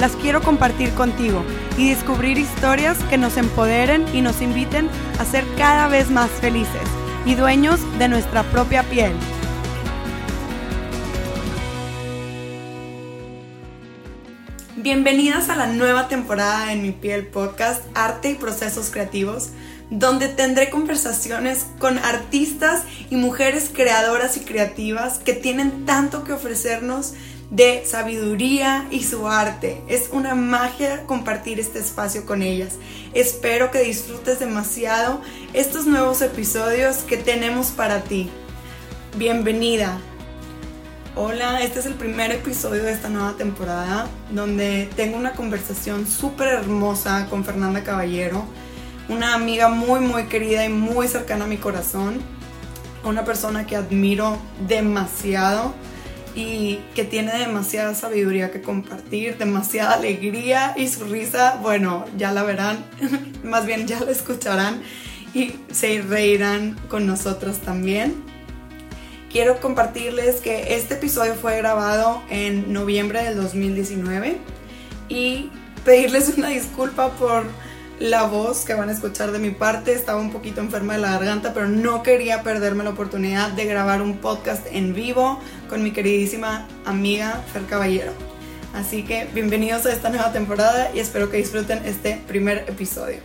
las quiero compartir contigo y descubrir historias que nos empoderen y nos inviten a ser cada vez más felices y dueños de nuestra propia piel. Bienvenidas a la nueva temporada en Mi Piel Podcast, Arte y Procesos Creativos, donde tendré conversaciones con artistas y mujeres creadoras y creativas que tienen tanto que ofrecernos de sabiduría y su arte. Es una magia compartir este espacio con ellas. Espero que disfrutes demasiado estos nuevos episodios que tenemos para ti. Bienvenida. Hola, este es el primer episodio de esta nueva temporada donde tengo una conversación súper hermosa con Fernanda Caballero, una amiga muy muy querida y muy cercana a mi corazón, una persona que admiro demasiado y que tiene demasiada sabiduría que compartir, demasiada alegría y su risa, bueno, ya la verán, más bien ya la escucharán y se reirán con nosotros también. Quiero compartirles que este episodio fue grabado en noviembre del 2019 y pedirles una disculpa por la voz que van a escuchar de mi parte. Estaba un poquito enferma de la garganta, pero no quería perderme la oportunidad de grabar un podcast en vivo con mi queridísima amiga Fer Caballero. Así que bienvenidos a esta nueva temporada y espero que disfruten este primer episodio.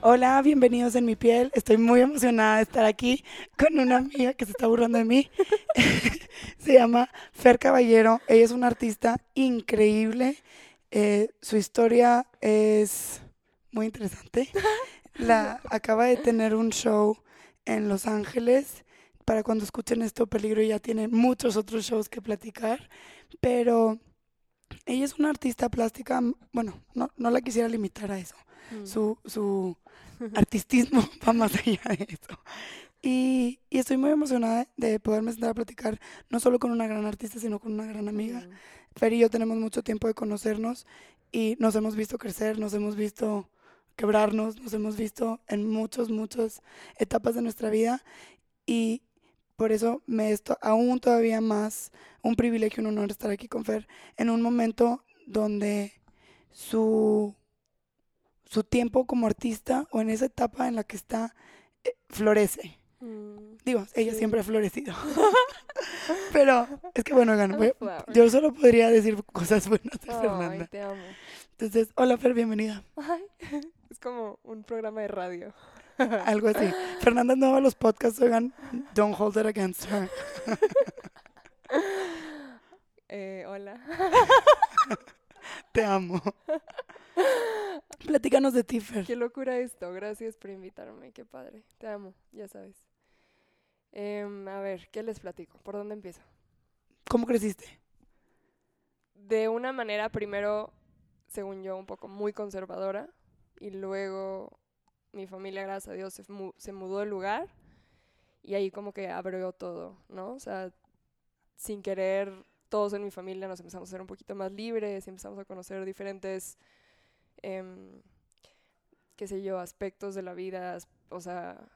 Hola, bienvenidos en mi piel. Estoy muy emocionada de estar aquí con una amiga que se está burlando de mí. se llama Fer Caballero. Ella es una artista increíble. Eh, su historia es muy interesante. La acaba de tener un show en Los Ángeles. Para cuando escuchen esto, Peligro ya tiene muchos otros shows que platicar. Pero ella es una artista plástica. Bueno, no, no la quisiera limitar a eso. Mm. Su, su artistismo va más allá de eso. Y, y, estoy muy emocionada de poderme sentar a platicar no solo con una gran artista, sino con una gran amiga. Fer y yo tenemos mucho tiempo de conocernos y nos hemos visto crecer, nos hemos visto quebrarnos, nos hemos visto en muchas, muchas etapas de nuestra vida y por eso me es aún todavía más un privilegio, un honor estar aquí con Fer en un momento donde su su tiempo como artista o en esa etapa en la que está, eh, florece. Mm, Digo, ella siempre ha florecido. Pero es que bueno, yo solo podría decir cosas buenas de Fernanda. te amo. Entonces, hola Fer, bienvenida. es como un programa de radio. Algo así. Fernanda no va a los podcasts, oigan, don't hold it against her. eh, hola. te amo. Platícanos de ti, Qué locura esto. Gracias por invitarme. Qué padre. Te amo, ya sabes. Em, a ver, ¿qué les platico? ¿Por dónde empiezo? ¿Cómo creciste? De una manera, primero, según yo, un poco muy conservadora. Y luego mi familia, gracias a Dios, se, mudó de lugar. Y ahí como que abrió todo, ¿no? O sea, sin querer, todos en mi familia nos empezamos a ser un poquito más libres, empezamos a conocer diferentes Em, qué sé yo, aspectos de la vida, o sea,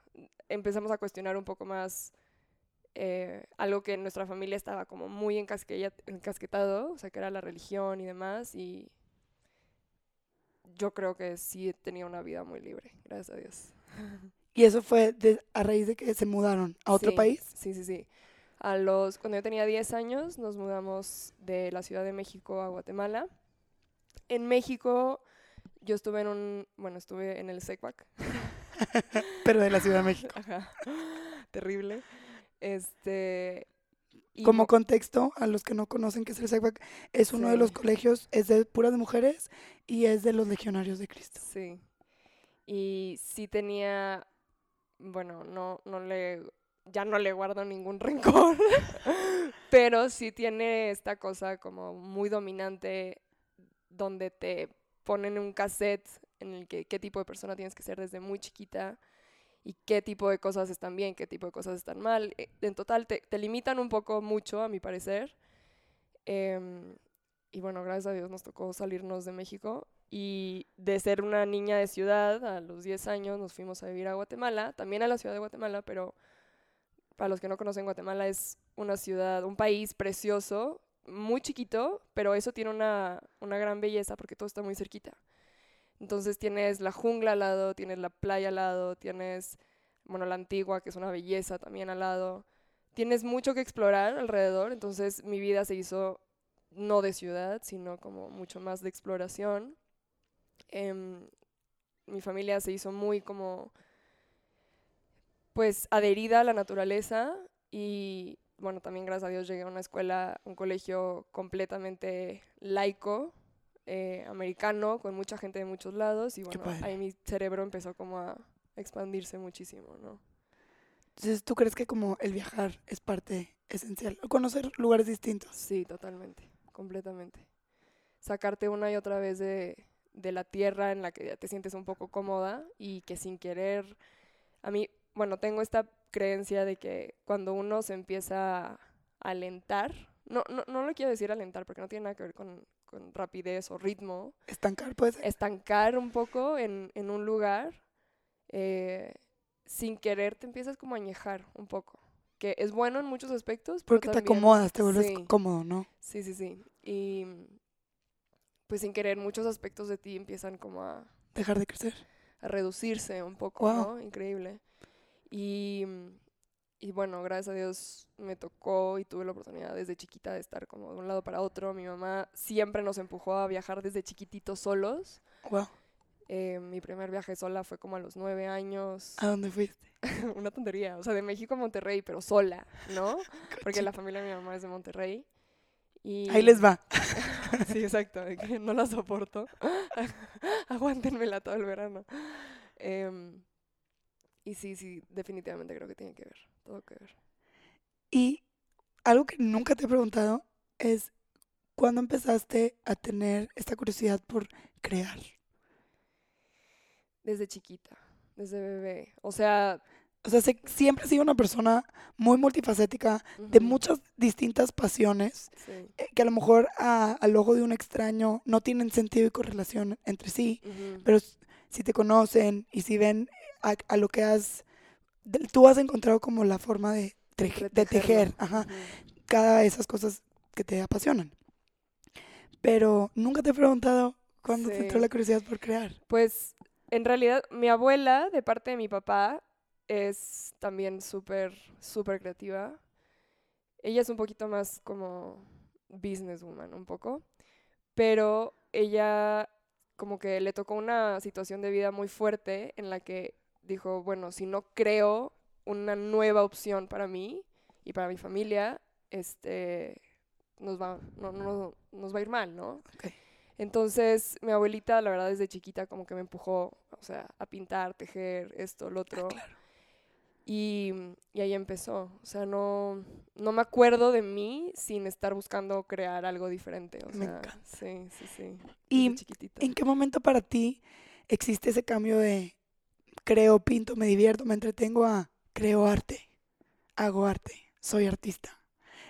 empezamos a cuestionar un poco más eh, algo que en nuestra familia estaba como muy encasquetado, o sea, que era la religión y demás, y yo creo que sí tenía una vida muy libre, gracias a Dios. ¿Y eso fue a raíz de que se mudaron a otro país? Sí, sí, sí. A los, cuando yo tenía 10 años nos mudamos de la Ciudad de México a Guatemala. En México yo estuve en un, bueno, estuve en el SECUAC. Pero de la Ciudad de México. Terrible. Este... Como contexto, a los que no conocen qué es el SECUAC, es uno de los colegios, es de puras mujeres y es de los legionarios de Cristo. Sí. Y sí tenía, bueno, no, no le, ya no le guardo ningún rencor, pero sí tiene esta cosa como muy dominante donde te ponen un cassette en el que qué tipo de persona tienes que ser desde muy chiquita y qué tipo de cosas están bien, qué tipo de cosas están mal. Eh, En total te, te limitan un poco mucho, a mi parecer. Em, y bueno, gracias a Dios nos tocó salirnos de México y de ser una niña de ciudad a los 10 años nos fuimos a vivir a Guatemala, también a la ciudad de Guatemala, pero para los que no conocen Guatemala es una ciudad, un país precioso, muy chiquito, pero eso tiene una, una gran belleza porque todo está muy cerquita. Entonces tienes la jungla al lado, tienes la playa al lado, tienes, bueno, la antigua, que es una belleza también al lado. Tienes mucho que explorar alrededor, entonces mi vida se hizo no de ciudad, sino como mucho más de exploración. Em, mi familia se hizo muy como, pues, adherida a la naturaleza y, bueno, también gracias a Dios llegué a una escuela, un colegio completamente laico, eh, americano, con mucha gente de muchos lados y, bueno, ahí mi cerebro empezó como a expandirse muchísimo, ¿no? Entonces, ¿tú crees que como el viajar es parte esencial? O conocer lugares distintos. Sí, totalmente, completamente. Sacarte una y otra vez de, de la tierra en la que ya te sientes un poco cómoda y que sin querer, a mí, bueno, tengo esta creencia de que cuando uno se empieza a alentar, no, no, no lo quiero decir alentar porque no tiene nada que ver con, con rapidez o ritmo, Estancar puede ser. estancar un poco en, en un lugar, eh, sin querer te empiezas como a añejar un poco, que es bueno en muchos aspectos. pero Porque te también- acomodas, te vuelves sí. cómodo, ¿no? Sí, sí, sí. Y pues sin querer muchos aspectos de ti empiezan como a, Dejar de crecer. a reducirse un poco. ¿no? Increíble. Y, y bueno, gracias a Dios me tocó y tuve la oportunidad desde chiquita de estar como de un lado para otro. Mi mamá siempre nos empujó a viajar desde chiquititos solos. Wow. Eh, mi primer viaje sola fue como a los nueve años. ¿A dónde fuiste? Una tontería. O sea, de México a Monterrey, pero sola, ¿no? Porque la familia de mi mamá es de Monterrey. Y Ahí les va. Sí, exacto, no la soporto. Aguántenmela todo el verano. Em, y sí, sí, definitivamente creo que tiene que ver, todo que ver. Y algo que nunca te he preguntado es, ¿cuándo empezaste a tener esta curiosidad por crear? Desde chiquita, desde bebé. O sea, O sea, siempre has sido una persona muy multifacética, de muchas distintas pasiones, Sí. eh, que a lo mejor a- al ojo de un extraño no tienen sentido y correlación entre sí, pero si te conocen y si ven a, a lo que has, de- tú has encontrado como la forma de, treje- de tejer, ajá, cada de esas cosas que te apasionan. Pero nunca te he preguntado cuándo te entró la curiosidad por crear. Pues en realidad mi abuela, de parte de mi papá, es también súper, súper creativa. Ella es un poquito más como businesswoman, un poco. Pero ella como que le tocó una situación de vida muy fuerte en la que dijo, bueno, si no creo una nueva opción para mí y para mi familia, este, nos va, no, no- nos va a ir mal, ¿no? Entonces, mi abuelita, la verdad, desde chiquita como que me empujó, o sea, a pintar, tejer, esto, lo otro. claro. Y, y ahí empezó. O sea, no, no me acuerdo de mí sin estar buscando crear algo diferente. O Me encanta. sí, sí, sí. ¿Y chiquitita. en qué momento para ti existe ese cambio de creo, pinto, me divierto, me entretengo a creo arte, hago arte, soy artista?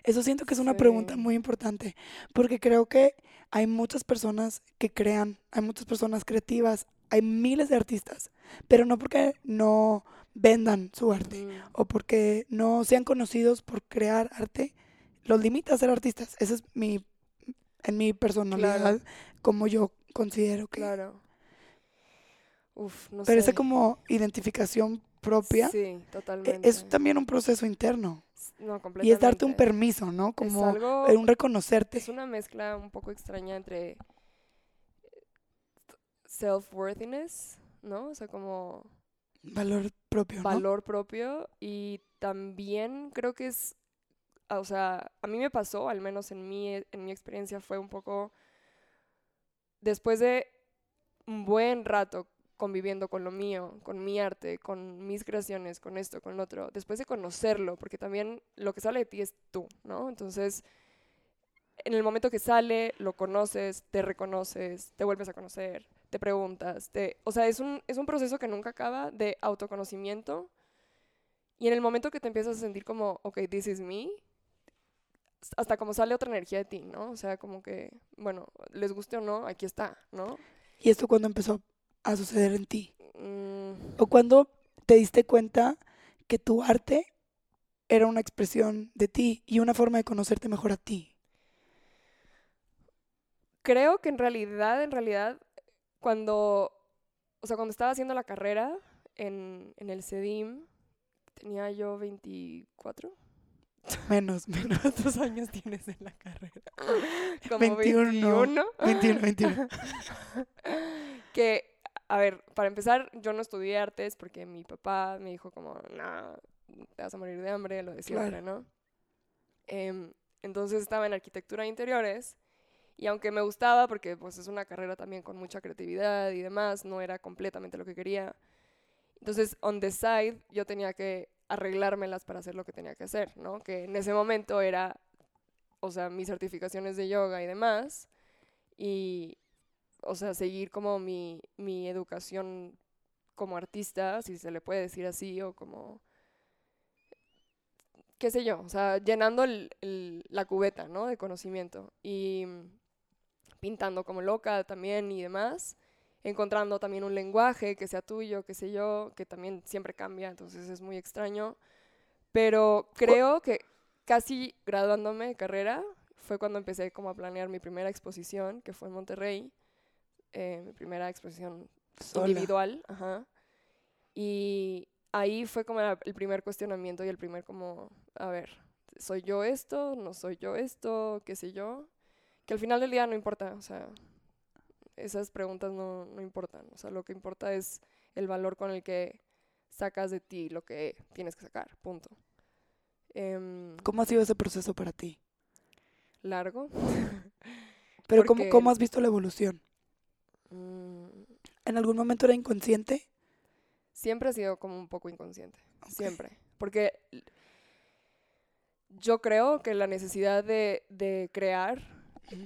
Eso siento que es una pregunta muy importante, porque creo que hay muchas personas que crean, hay muchas personas creativas, hay miles de artistas, pero no porque no vendan su arte o porque no sean conocidos por crear arte, los limita a ser artistas. Esa es mi, en mi personalidad, como yo considero que... Claro. Uf, no Pero esa sé. como identificación propia Sí, e- totalmente. es también un proceso interno. No, Y es darte un completamente. permiso, ¿no? Es Como algo- eh, un reconocerte. Es una mezcla un poco extraña entre self-worthiness, ¿no? O sea, como Valor propio, ¿no? valor propio y también creo que es, ah, o sea, a mí me pasó, al menos en mi, en mi experiencia fue un poco, después de un buen rato conviviendo con lo mío, con mi arte, con mis creaciones, con esto, con lo otro, después de conocerlo, porque también lo que sale de ti es tú, ¿no? Entonces, en el momento que sale, lo conoces, te reconoces, te vuelves a conocer, te preguntas, te, o sea, es un, es un proceso que nunca acaba de autoconocimiento. Y en el momento que te empiezas a sentir como, ok, this is me, hasta como sale otra energía de ti, ¿no? O sea, como que, bueno, les guste o no, aquí está, ¿no? ¿Y esto cuando empezó a suceder en ti? Mm, ¿O cuando te diste cuenta que tu arte era una expresión de ti y una forma de conocerte mejor a ti? creo que en realidad, en realidad, cuando, o sea, cuando estaba haciendo la carrera en, en el CEDIM, tenía yo 24. Menos, menos. ¿Cuántos años tienes en la carrera? Como 21. 21. 21, 21. que, a ver, para empezar, yo no estudié artes porque mi papá me dijo como, no, te vas a morir de hambre, lo de siempre, ¿no? Em, entonces estaba en arquitectura de interiores y aunque me gustaba, porque pues es una carrera también con mucha creatividad y demás, no era completamente lo que quería. Entonces, on the side, yo tenía que arreglármelas para hacer lo que tenía que hacer, ¿no? Que en ese momento era, o sea, mis certificaciones de yoga y demás, y, o sea, seguir como mi, mi educación como artista, si se le puede decir así, o como, qué sé yo, o sea, llenando el- el- la cubeta, ¿no? De conocimiento. Y pintando como loca también y demás, encontrando también un lenguaje que sea tuyo, qué sé yo, que también siempre cambia, entonces es muy extraño. Pero creo que casi graduándome de carrera fue cuando empecé como a planear mi primera exposición, que fue en Monterrey, eh, mi primera exposición Sola. individual, ajá. Y ahí fue como el primer cuestionamiento y el primer como, a ver, ¿soy yo esto? ¿No soy yo esto? ¿Qué sé yo? Que al final del día no importa, o sea, esas preguntas no, no importan, o sea, lo que importa es el valor con el que sacas de ti lo que tienes que sacar, punto. Em, ¿Cómo ha sido ese proceso para ti? largo. Pero ¿cómo, ¿cómo has visto la evolución? Mm, ¿En algún momento era inconsciente? siempre ha sido como un poco inconsciente. Siempre. Porque yo creo que la necesidad de, de crear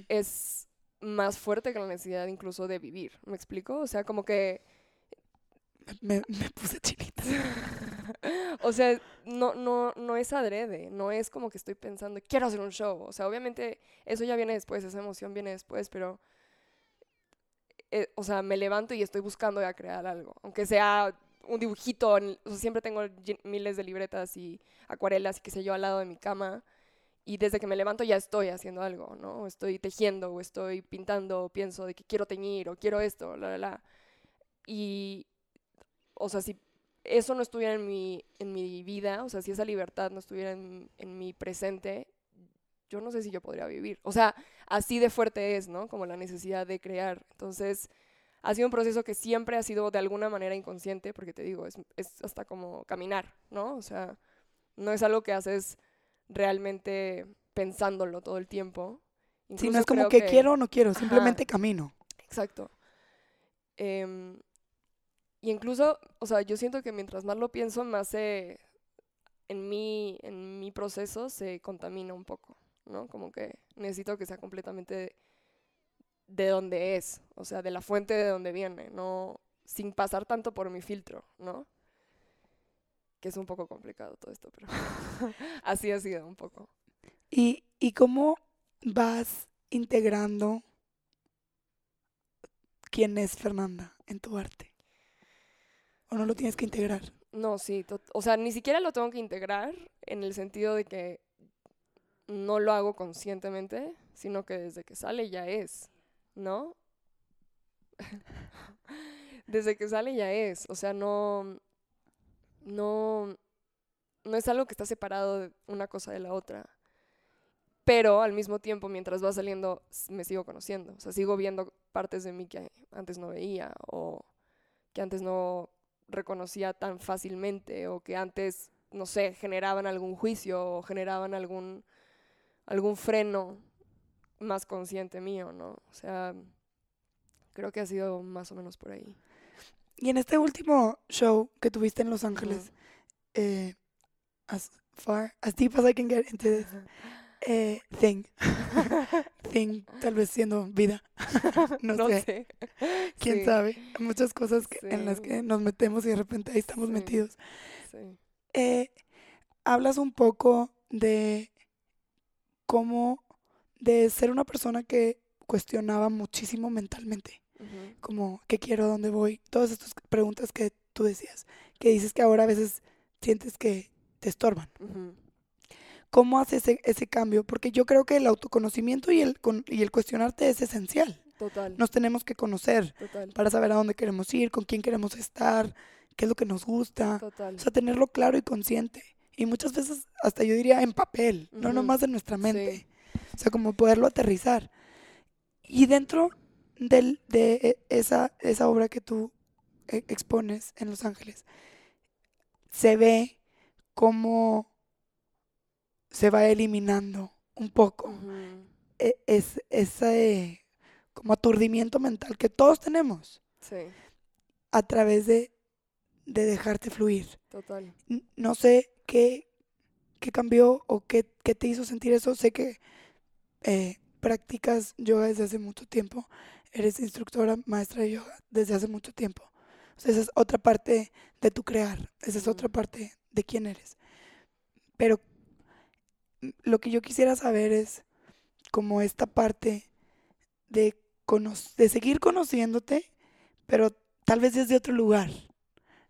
es más fuerte que la necesidad incluso de vivir. ¿Me explico? O sea, como que, Me, me puse chinita. o sea, no, no, no es adrede, no es como que estoy pensando, quiero hacer un show. O sea, obviamente eso ya viene después, esa emoción viene después, pero, eh, o sea, me levanto y estoy buscando ya crear algo, aunque sea un dibujito, o siempre tengo miles de libretas y acuarelas y qué sé yo al lado de mi cama. Y desde que me levanto ya estoy haciendo algo, ¿no? Estoy tejiendo, o estoy pintando, pienso de que quiero teñir, o quiero esto, la, la, la. Y, o sea, si eso no estuviera en mi, en mi vida, o sea, si esa libertad no estuviera en, en mi presente, yo no sé si yo podría vivir. O sea, así de fuerte es, ¿no? Como la necesidad de crear. Entonces, ha sido un proceso que siempre ha sido de alguna manera inconsciente, porque te digo, es, es hasta como caminar, ¿no? O sea, no es algo que haces realmente pensándolo todo el tiempo. Si no es como que, quiero o no quiero, Ajá. simplemente camino. Exacto. Em, y incluso, o sea, yo siento que mientras más lo pienso, más se, en mi, en mi proceso se contamina un poco, ¿no? Como que necesito que sea completamente de, de donde es, o sea, de la fuente de donde viene, no sin pasar tanto por mi filtro, ¿no? Que es un poco complicado todo esto, pero así ha sido un poco. ¿Y, ¿Y cómo vas integrando quién es Fernanda en tu arte? ¿O no lo tienes que integrar? No, sí, o sea, ni siquiera lo tengo que integrar en el sentido de que no lo hago conscientemente, sino que desde que sale ya es, ¿no? desde que sale ya es, o sea, no, no, no es algo que está separado de una cosa de la otra. Pero al mismo tiempo, mientras va saliendo, me sigo conociendo. O sea, sigo viendo partes de mí que antes no veía o que antes no reconocía tan fácilmente o que antes, no sé, generaban algún juicio o generaban algún, algún freno más consciente mío, ¿no? O sea, creo que ha sido más o menos por ahí. Y en este último show que tuviste en Los Ángeles, eh, as far, as deep as I can get into this, Eh, thing. thing, tal vez siendo vida. no, No sé. sé. ¿Quién Sí, sabe? Muchas cosas que- en las que nos metemos y de repente ahí estamos Sí. metidos. sí. Eh, hablas un poco de cómo, de ser una persona que cuestionaba muchísimo mentalmente, como qué quiero, dónde voy, todas estas preguntas que tú decías, que dices que ahora a veces sientes que te estorban. ¿Cómo haces ese, ese cambio? Porque yo creo que el autoconocimiento y el, con- y el cuestionarte es esencial. Total. Nos tenemos que conocer Total. para saber a dónde queremos ir, con quién queremos estar, qué es lo que nos gusta. Total. O sea, tenerlo claro y consciente. Y muchas veces, hasta yo diría en papel, no nomás en nuestra mente. Sí. O sea, como poderlo aterrizar. Y dentro del- de esa, esa obra que tú e- expones en Los Ángeles, se ve cómo se va eliminando un poco e- es, ese como aturdimiento mental que todos tenemos Sí. a través de, de dejarte fluir. Total. No sé qué, qué cambió o qué, qué te hizo sentir eso. Sé que eh, practicas yoga desde hace mucho tiempo. Eres instructora, maestra de yoga desde hace mucho tiempo. O sea, esa es otra parte de tu crear. Esa es otra parte de quién eres. Pero mm, lo que yo quisiera saber es como esta parte de, de seguir conociéndote, pero tal vez desde otro lugar.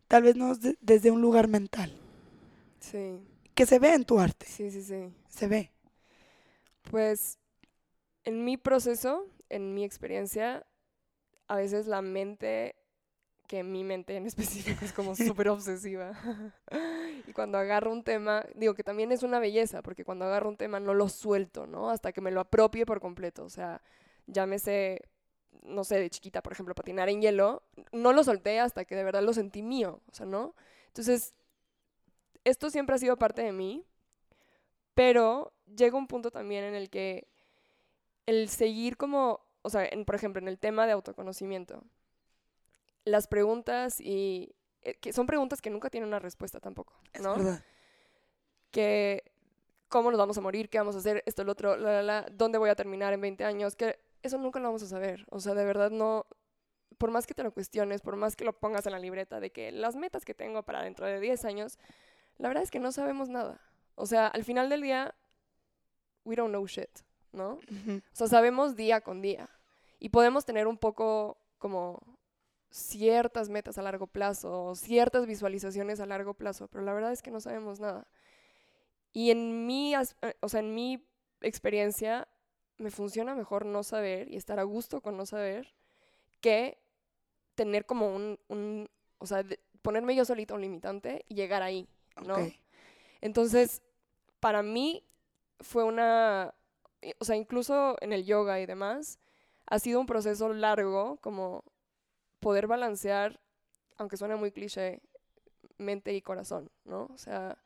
Tal vez no de- desde un lugar mental. Sí. Que se ve en tu arte. Sí, sí, sí. Se ve. Pues en mi proceso, en mi experiencia, a veces la mente, que mi mente en específico es como súper obsesiva. y cuando agarro un tema, digo que también es una belleza, porque cuando agarro un tema no lo suelto, ¿no? Hasta que me lo apropie por completo. O sea, llámese, no sé, de chiquita, por ejemplo, patinar en hielo, no lo solté hasta que de verdad lo sentí mío, o sea, ¿no? Entonces, esto siempre ha sido parte de mí, pero llega un punto también en el que el seguir como, o sea, en- por ejemplo, en el tema de autoconocimiento, las preguntas y eh, que son preguntas que nunca tienen una respuesta tampoco, Es ¿no? verdad. que cómo nos vamos a morir, qué vamos a hacer, esto, lo otro, la, la, la, dónde voy a terminar en 20 años, que eso nunca lo vamos a saber. O sea, de verdad no, por más que te lo cuestiones, por más que lo pongas en la libreta de que las metas que tengo para dentro de 10 años, la verdad es que no sabemos nada. O sea, al final del día, we don't know shit, ¿no? Ujú. O sea, sabemos día con día. Y podemos tener un poco como ciertas metas a largo plazo, ciertas visualizaciones a largo plazo, pero la verdad es que no sabemos nada. Y en mi, eh, o sea, en mi experiencia, me funciona mejor no saber y estar a gusto con no saber que tener como un, un o sea, ponerme yo solita un limitante y llegar ahí, ¿no? Entonces, para mí fue una, o sea, incluso en el yoga y demás, ha sido un proceso largo como poder balancear, aunque suene muy cliché, mente y corazón, ¿no? O sea,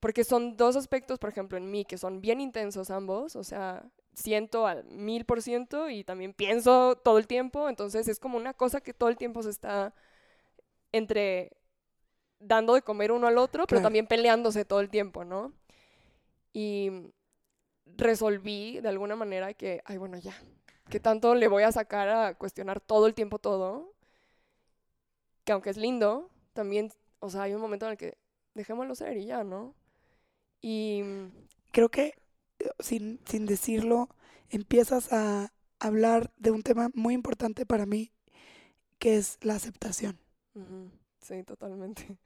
porque son dos aspectos, por ejemplo, en mí que son bien intensos ambos, o sea, siento al mil por ciento y también pienso todo el tiempo, entonces es como una cosa que todo el tiempo se está entre dando de comer uno al otro, pero también peleándose todo el tiempo, ¿no? Y resolví de alguna manera que, ay, bueno, ya, ¿qué tanto le voy a sacar a cuestionar todo el tiempo todo? Que aunque es lindo, también, o sea, hay un momento en el que dejémoslo ser y ya, ¿no? Y Creo que eh, sin, sin decirlo, empiezas a hablar de un tema muy importante para mí, que es la aceptación. Sí, totalmente.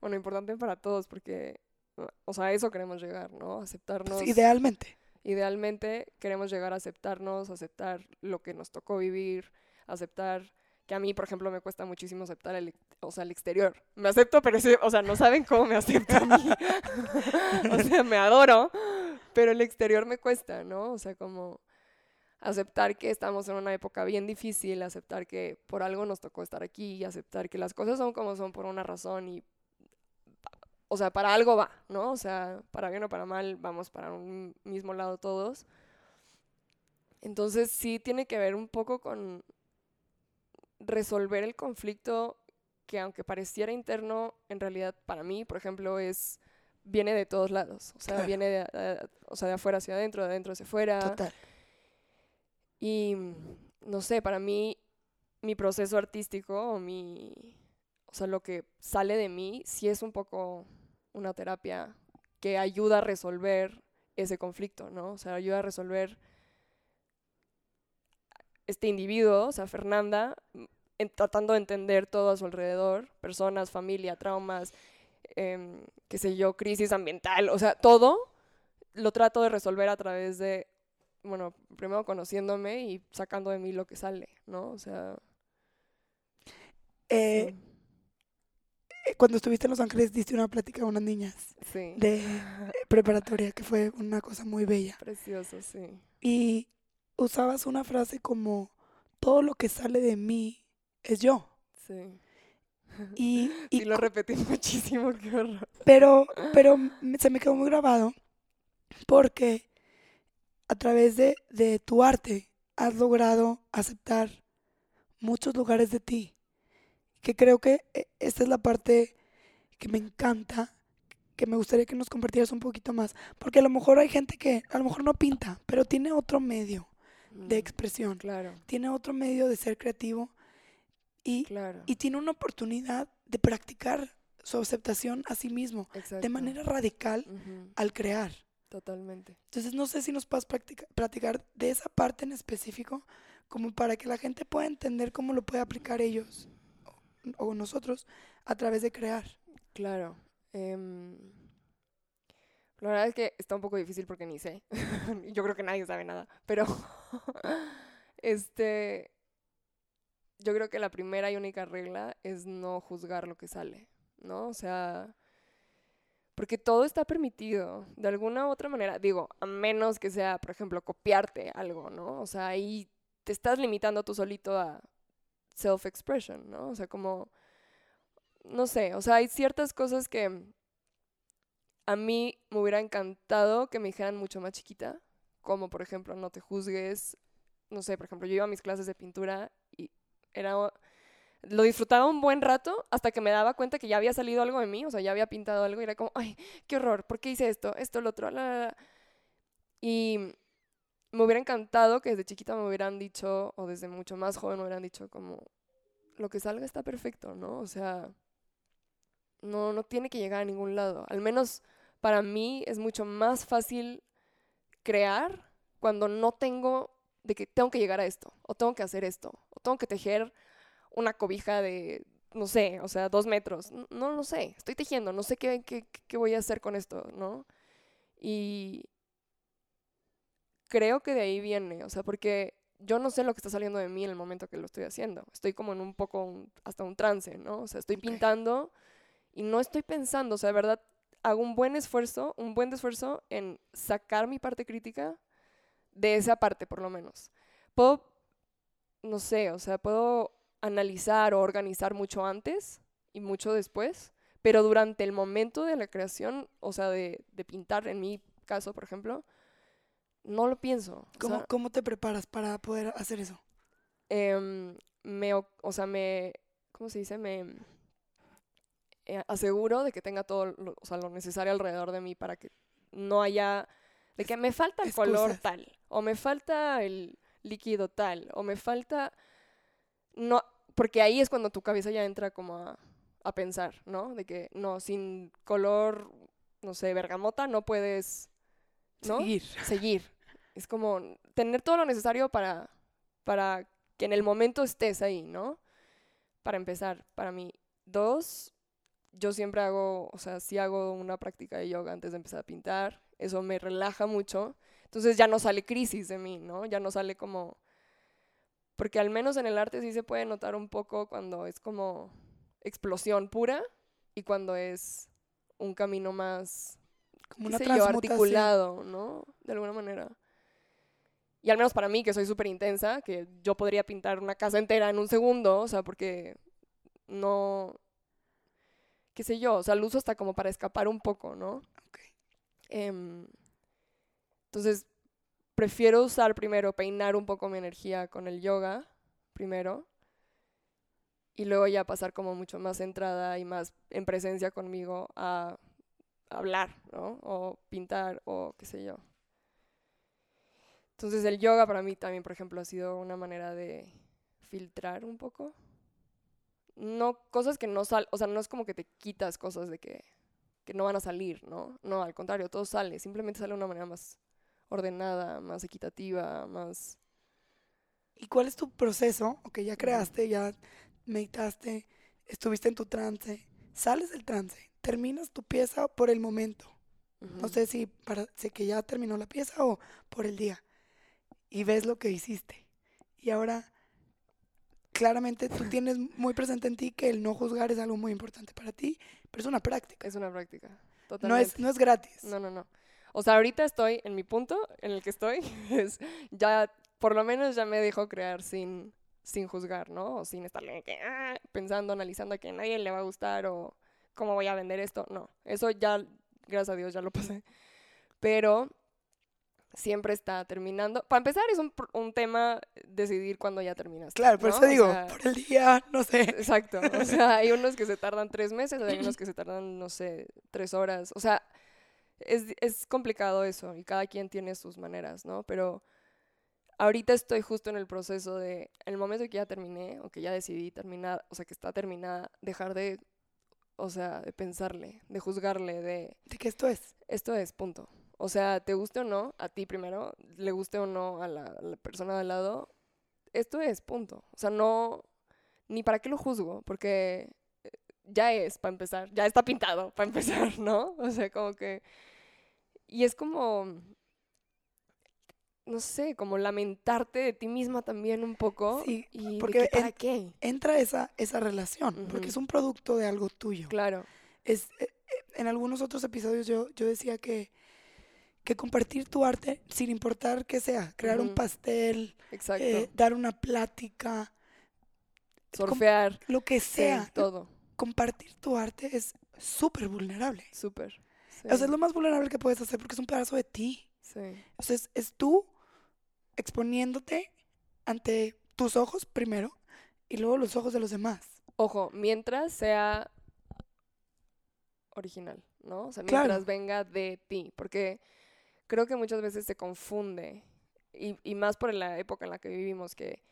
Bueno, importante para todos porque, o sea, a eso queremos llegar, ¿no? Aceptarnos. Pues, idealmente. Idealmente queremos llegar a aceptarnos, aceptar lo que nos tocó vivir, aceptar que a mí, por ejemplo, me cuesta muchísimo aceptar el, o sea, el exterior. Me acepto, pero o sea, no saben cómo me acepto a mí. o sea, me adoro, pero el exterior me cuesta, ¿no? O sea, como aceptar que estamos en una época bien difícil, aceptar que por algo nos tocó estar aquí, aceptar que las cosas son como son por una razón y, o sea, para algo va, ¿no? O sea, para bien o para mal, vamos para un mismo lado todos. Entonces sí tiene que ver un poco con resolver el conflicto que aunque pareciera interno, en realidad para mí, por ejemplo, es viene de todos lados. O sea, Claro. viene de, o sea, de afuera hacia adentro, de adentro hacia afuera. Total. Y mm, no sé, para mí, mi proceso artístico o mi. O sea, lo que sale de mí sí es un poco una terapia que ayuda a resolver ese conflicto, ¿no? O sea, ayuda a resolver este individuo, o sea, Fernanda, m- en- tratando de entender todo a su alrededor, personas, familia, traumas, em, qué sé yo, crisis ambiental, o sea, todo lo trato de resolver a través de, bueno, primero conociéndome y sacando de mí lo que sale, ¿no? O sea, Eh, sí, eh, Cuando estuviste en Los Ángeles diste una plática a unas niñas sí. de preparatoria, que fue una cosa muy bella. Precioso, sí. Y usabas una frase como, todo lo que sale de mí es yo. Sí. Y, y Sí, lo repetí muchísimo, qué horror. pero, pero se me quedó muy grabado porque a través de, de tu arte has logrado aceptar muchos lugares de ti. Que creo que eh, esta es la parte que me encanta, que me gustaría que nos compartieras un poquito más. Porque a lo mejor hay gente que a lo mejor no pinta, pero tiene otro medio de Mm, expresión, Claro, tiene otro medio de ser creativo y, claro. y tiene una oportunidad de practicar su aceptación a sí mismo de manera radical al crear. Totalmente. Entonces no sé si nos puedes practica- platicar de esa parte en específico, como para que la gente pueda entender cómo lo puede aplicar ellos o, o nosotros a través de crear. Claro. em, la verdad es que está un poco difícil porque ni sé. Yo creo que nadie sabe nada. Pero, este, yo creo que la primera y única regla es no juzgar lo que sale, ¿no? O sea, porque todo está permitido, de alguna u otra manera. Digo, a menos que sea, por ejemplo, copiarte algo, ¿no? O sea, ahí te estás limitando tú solito a self-expression, ¿no? O sea, como no sé, o sea, hay ciertas cosas que a mí me hubiera encantado que me dijeran mucho más chiquita, como por ejemplo, no te juzgues, no sé, por ejemplo, yo iba a mis clases de pintura y era lo disfrutaba un buen rato hasta que me daba cuenta que ya había salido algo de mí, o sea, ya había pintado algo y era como, ay, qué horror, ¿por qué hice esto? Esto, lo otro, la, la, la". Y me hubiera encantado que desde chiquita me hubieran dicho, o desde mucho más joven me hubieran dicho como, lo que salga está perfecto, ¿no? O sea, no, no tiene que llegar a ningún lado. Al menos para mí es mucho más fácil crear cuando no tengo de que tengo que llegar a esto, o tengo que hacer esto, o tengo que tejer una cobija de, no sé, o sea, dos metros. No lo sé, estoy tejiendo, no sé qué, qué, qué voy a hacer con esto, ¿no? Y creo que de ahí viene, o sea, porque yo no sé lo que está saliendo de mí en el momento que lo estoy haciendo. Estoy como en un poco, un- hasta un trance, ¿no? O sea, estoy pintando y no estoy pensando, o sea, de verdad, hago un buen esfuerzo, un buen esfuerzo en sacar mi parte crítica de esa parte, por lo menos. Puedo, no sé, o sea, puedo analizar o organizar mucho antes y mucho después, pero durante el momento de la creación, o sea, de, de pintar, en mi caso, por ejemplo, no lo pienso. o ¿Cómo, sea, cómo te preparas para poder hacer eso? em, me, o sea, me, ¿cómo se dice? Me eh, aseguro de que tenga todo lo, o sea, lo necesario alrededor de mí para que no haya, de que me falta el color tal, o me falta el líquido tal, o me falta, no, porque ahí es cuando tu cabeza ya entra como a, a pensar, ¿no? De que no, sin color, no sé, bergamota no puedes, ¿no? Seguir. seguir. Es como tener todo lo necesario para, para que en el momento estés ahí, ¿no? Para empezar, para mí. Dos, yo siempre hago, o sea, sí hago una práctica de yoga antes de empezar a pintar. Eso me relaja mucho. Entonces ya no sale crisis de mí, ¿no? Ya no sale como... Porque al menos en el arte sí se puede notar un poco cuando es como explosión pura y cuando es un camino más Como una sé yo, articulado, ¿no? De alguna manera. Y al menos para mí, que soy súper intensa, que yo podría pintar una casa entera en un segundo, o sea, porque no, qué sé yo, o sea, lo uso hasta como para escapar un poco, ¿no? Ok. Em, entonces, prefiero usar primero, peinar un poco mi energía con el yoga, primero, y luego ya pasar como mucho más centrada y más en presencia conmigo a hablar, ¿no? O pintar o qué sé yo. Entonces el yoga para mí también, por ejemplo, ha sido una manera de filtrar un poco. No, cosas que no salen, o sea, no es como que te quitas cosas de que, que no van a salir, ¿no? No, al contrario, todo sale, simplemente sale de una manera más ordenada, más equitativa, más... ¿Y cuál es tu proceso? Ok, ya creaste, ya meditaste, estuviste en tu trance, sales del trance, terminas tu pieza por el momento. No sé si para sé que ya terminó la pieza o por el día. Y ves lo que hiciste. Y ahora, claramente tú tienes muy presente en ti que el no juzgar es algo muy importante para ti, pero es una práctica. Es una práctica, No totalmente. es, no es gratis. No, no, no. O sea, ahorita estoy en mi punto en el que estoy. Es ya, por lo menos ya me dejo crear sin, sin juzgar, ¿no? O sin estarle que, ah, pensando, analizando que a nadie le va a gustar o cómo voy a vender esto. No, eso ya, gracias a Dios, ya lo pasé. Pero siempre está terminando. Para empezar, es un, un tema decidir cuándo ya terminas. Claro, por ¿no? eso O digo, sea, por el día, no sé. Exacto. O sea, hay unos que se tardan tres meses, hay unos que se tardan, no sé, tres horas. O sea, es, es complicado eso y cada quien tiene sus maneras, ¿no? Pero ahorita estoy justo en el proceso de, en el momento que ya terminé o que ya decidí terminar, o sea, que está terminada, dejar de, o sea, de pensarle, de juzgarle, de, De que esto es. esto es, punto. O sea, te guste o no, a ti primero, le guste o no a la, a la persona de al lado, esto es, punto. O sea, no, ni para qué lo juzgo, porque eh, ya es, para empezar, ya está pintado, para empezar, ¿no? O sea, como que... Y es como, no sé, como lamentarte de ti misma también un poco. Sí, y porque que, ¿para en- qué? Entra esa, esa relación, porque es un producto de algo tuyo. Claro, Es, eh, eh, en algunos otros episodios yo, yo decía que, que compartir tu arte, sin importar que sea, crear un pastel, eh, dar una plática, Surfear, lo que sí, sea, todo, compartir tu arte es súper vulnerable. súper. O sea, sí, es lo más vulnerable que puedes hacer porque es un pedazo de ti. sí. O sea, es, es tú exponiéndote ante tus ojos primero y luego los ojos de los demás. Ojo, mientras sea original, ¿no? O sea, Claro. mientras venga de ti, porque creo que muchas veces se confunde, y, y más por la época en la que vivimos, que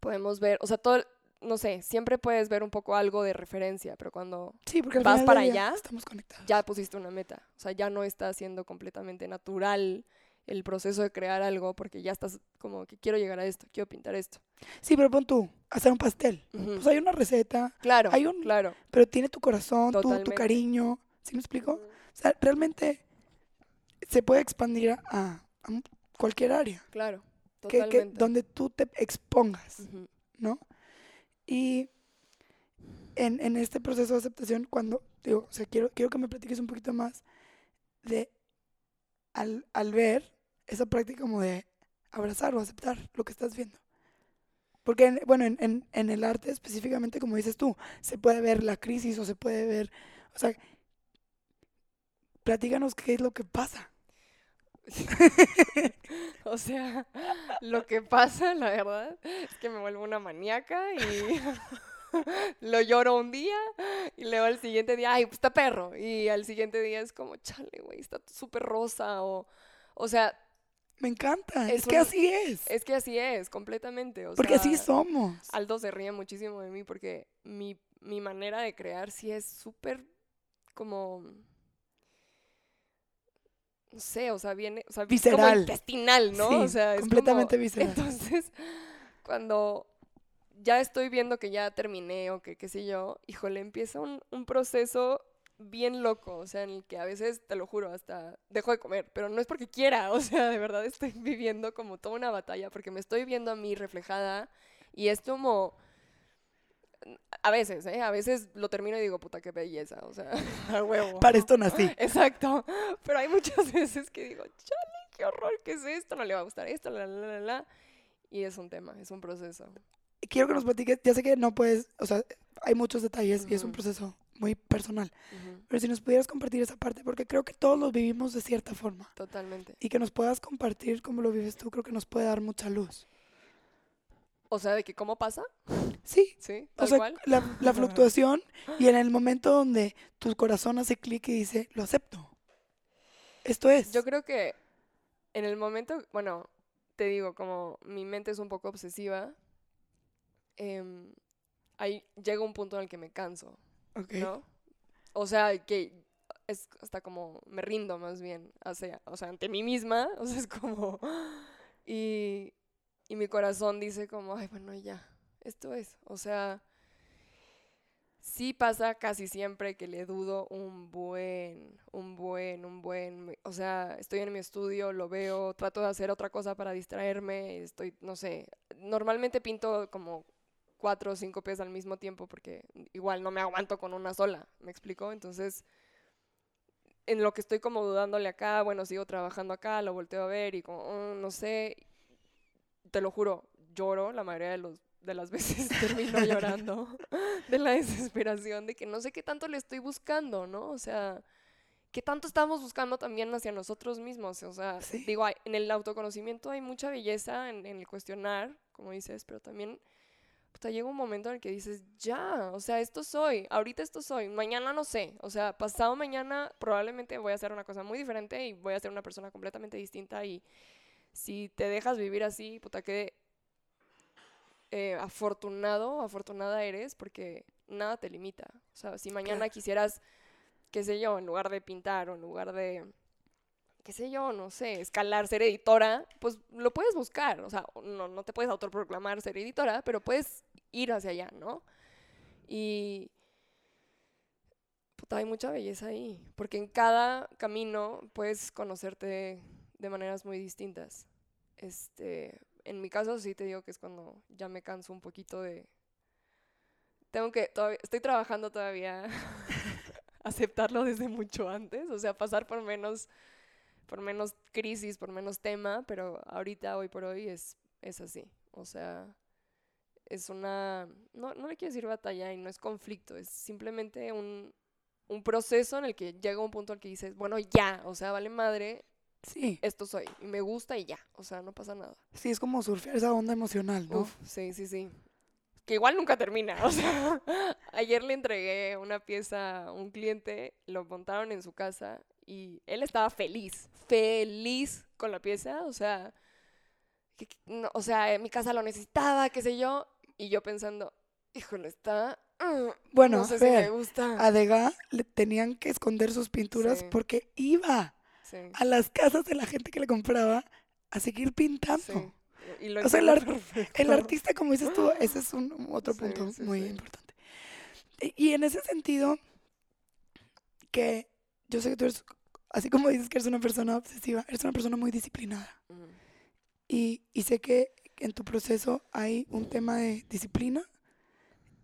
podemos ver, o sea, todo, no sé, siempre puedes ver un poco algo de referencia, pero cuando Sí, porque al ¿Vas para allá? estamos conectados. ya pusiste una meta, o sea, ya no está siendo completamente natural el proceso de crear algo, porque ya estás como que quiero llegar a esto, quiero pintar esto. Sí, pero pon tú, hacer un pastel. Pues hay una receta, Claro, hay un- claro. pero tiene tu corazón, tu, tu Totalmente. cariño. ¿Sí me explico? O sea, realmente se puede expandir a, cualquier área. Claro, Que, que- totalmente. donde tú te expongas. ¿no? Y en, en este proceso de aceptación, cuando, digo, o sea, quiero, quiero que me platiques un poquito más de, al, al ver esa práctica como de abrazar o aceptar lo que estás viendo. Porque, en- bueno, en, en, en el arte específicamente, como dices tú, se puede ver la crisis o se puede ver, o sea, platícanos qué es lo que pasa. O sea, lo que pasa, la verdad, es que me vuelvo una maníaca y lo lloro un día y luego al siguiente día, ay, pues está perro. Y al siguiente día es como, chale, güey, está súper rosa. O, o sea, Me encanta, Es es, que un- así es. es que así es, completamente. O porque así sea, somos. Aldo se ríe muchísimo de mí porque mi, mi manera de crear sí es súper como... No sé, o sea, viene... O sea, como Visceral. intestinal, ¿no? Sí, o sea, es completamente como- visceral. Entonces, cuando ya estoy viendo que ya terminé o que qué sé yo, híjole, empieza un, un proceso bien loco, o sea, en el que a veces, te lo juro, hasta dejo de comer, pero no es porque quiera, o sea, de verdad estoy viviendo como toda una batalla, porque me estoy viendo a mí reflejada y es como... A veces, ¿eh? A veces lo termino y digo, puta, qué belleza, o sea, a huevo. Para esto nací. Exacto. Pero hay muchas veces que digo, chale, qué horror, ¿qué es esto? No le va a gustar esto, la, la, la, la. Y es un tema, es un proceso. quiero que nos platiques, ya sé que no puedes, o sea, hay muchos detalles y es un proceso muy personal, pero si nos pudieras compartir esa parte, porque creo que todos lo vivimos de cierta forma Totalmente. y que nos puedas compartir cómo lo vives tú, creo que nos puede dar mucha luz. O sea, de que cómo pasa, Sí, ¿sí? o Tal sea, cual. la, la fluctuación y en el momento donde tu corazón hace clic y dice, lo acepto. Esto es. Yo creo que en el momento, bueno, te digo, como mi mente es un poco obsesiva, em, ahí llega un punto en el que me canso, Ok. ¿no? O sea, que es hasta como me rindo más bien hacia, o sea, ante mí misma, o sea, es como y, y mi corazón dice como, ay, bueno, ya, esto es, o sea, sí pasa casi siempre que le dudo un buen, un buen, un buen, o sea, estoy en mi estudio, lo veo, trato de hacer otra cosa para distraerme, estoy, no sé, normalmente pinto como cuatro o cinco piezas al mismo tiempo porque igual no me aguanto con una sola, ¿me explico? Entonces, en lo que estoy como dudándole acá, bueno, sigo trabajando acá, lo volteo a ver y como, "Mm, no sé, te lo juro, lloro la mayoría de los de las veces termino llorando de la desesperación de que no sé qué tanto le estoy buscando, ¿no? O sea, qué tanto estamos buscando también hacia nosotros mismos. O sea, Sí. digo, hay- en el autoconocimiento hay mucha belleza en, en el cuestionar, como dices, pero también puta, llega un momento en el que dices, ya, o sea, esto soy, ahorita esto soy, mañana no sé, o sea, pasado mañana probablemente voy a hacer una cosa muy diferente y voy a ser una persona completamente distinta y si te dejas vivir así, puta, que eh, afortunado, afortunada eres porque nada te limita. O sea, si mañana quisieras, qué sé yo, en lugar de pintar o en lugar de, qué sé yo, no sé, escalar, ser editora, pues lo puedes buscar. O sea, no, no te puedes autoproclamar ser editora, pero puedes ir hacia allá, ¿no? Y puta, hay mucha belleza ahí, porque en cada camino puedes conocerte de maneras muy distintas. Este, en mi caso sí te digo que es cuando ya me canso un poquito de tengo que todavía estoy trabajando todavía aceptarlo desde mucho antes, o sea, pasar por menos por menos crisis, por menos tema, pero ahorita hoy por hoy es es así. O sea, es una no no le quiero decir batalla y no es conflicto, es simplemente un un proceso en el que llega un punto al que dices, bueno, ya, o sea, vale madre, Sí, esto soy, y me gusta y ya, o sea, no pasa nada. sí, es como surfear esa onda emocional, ¿no? Uf, sí, sí, sí. Que igual nunca termina, o sea, ayer le entregué una pieza a un cliente, lo montaron en su casa y él estaba feliz, feliz con la pieza, o sea, que- que- no, o sea, mi casa lo necesitaba, qué sé yo, y yo pensando, híjole, está... mm, Bueno, no a sé si me gusta. a Degas le tenían que esconder sus pinturas Sí. porque iba Sí, a las casas de la gente que le compraba a seguir pintando. sí. Y lo O sea, el entiendo ar- perfecto. El artista, como dices tú, ese es un otro punto muy importante. Y, y en ese sentido, que yo sé que tú eres, así como dices que eres una persona obsesiva, eres una persona muy disciplinada. Ujú. Y, y sé que en tu proceso hay un tema de disciplina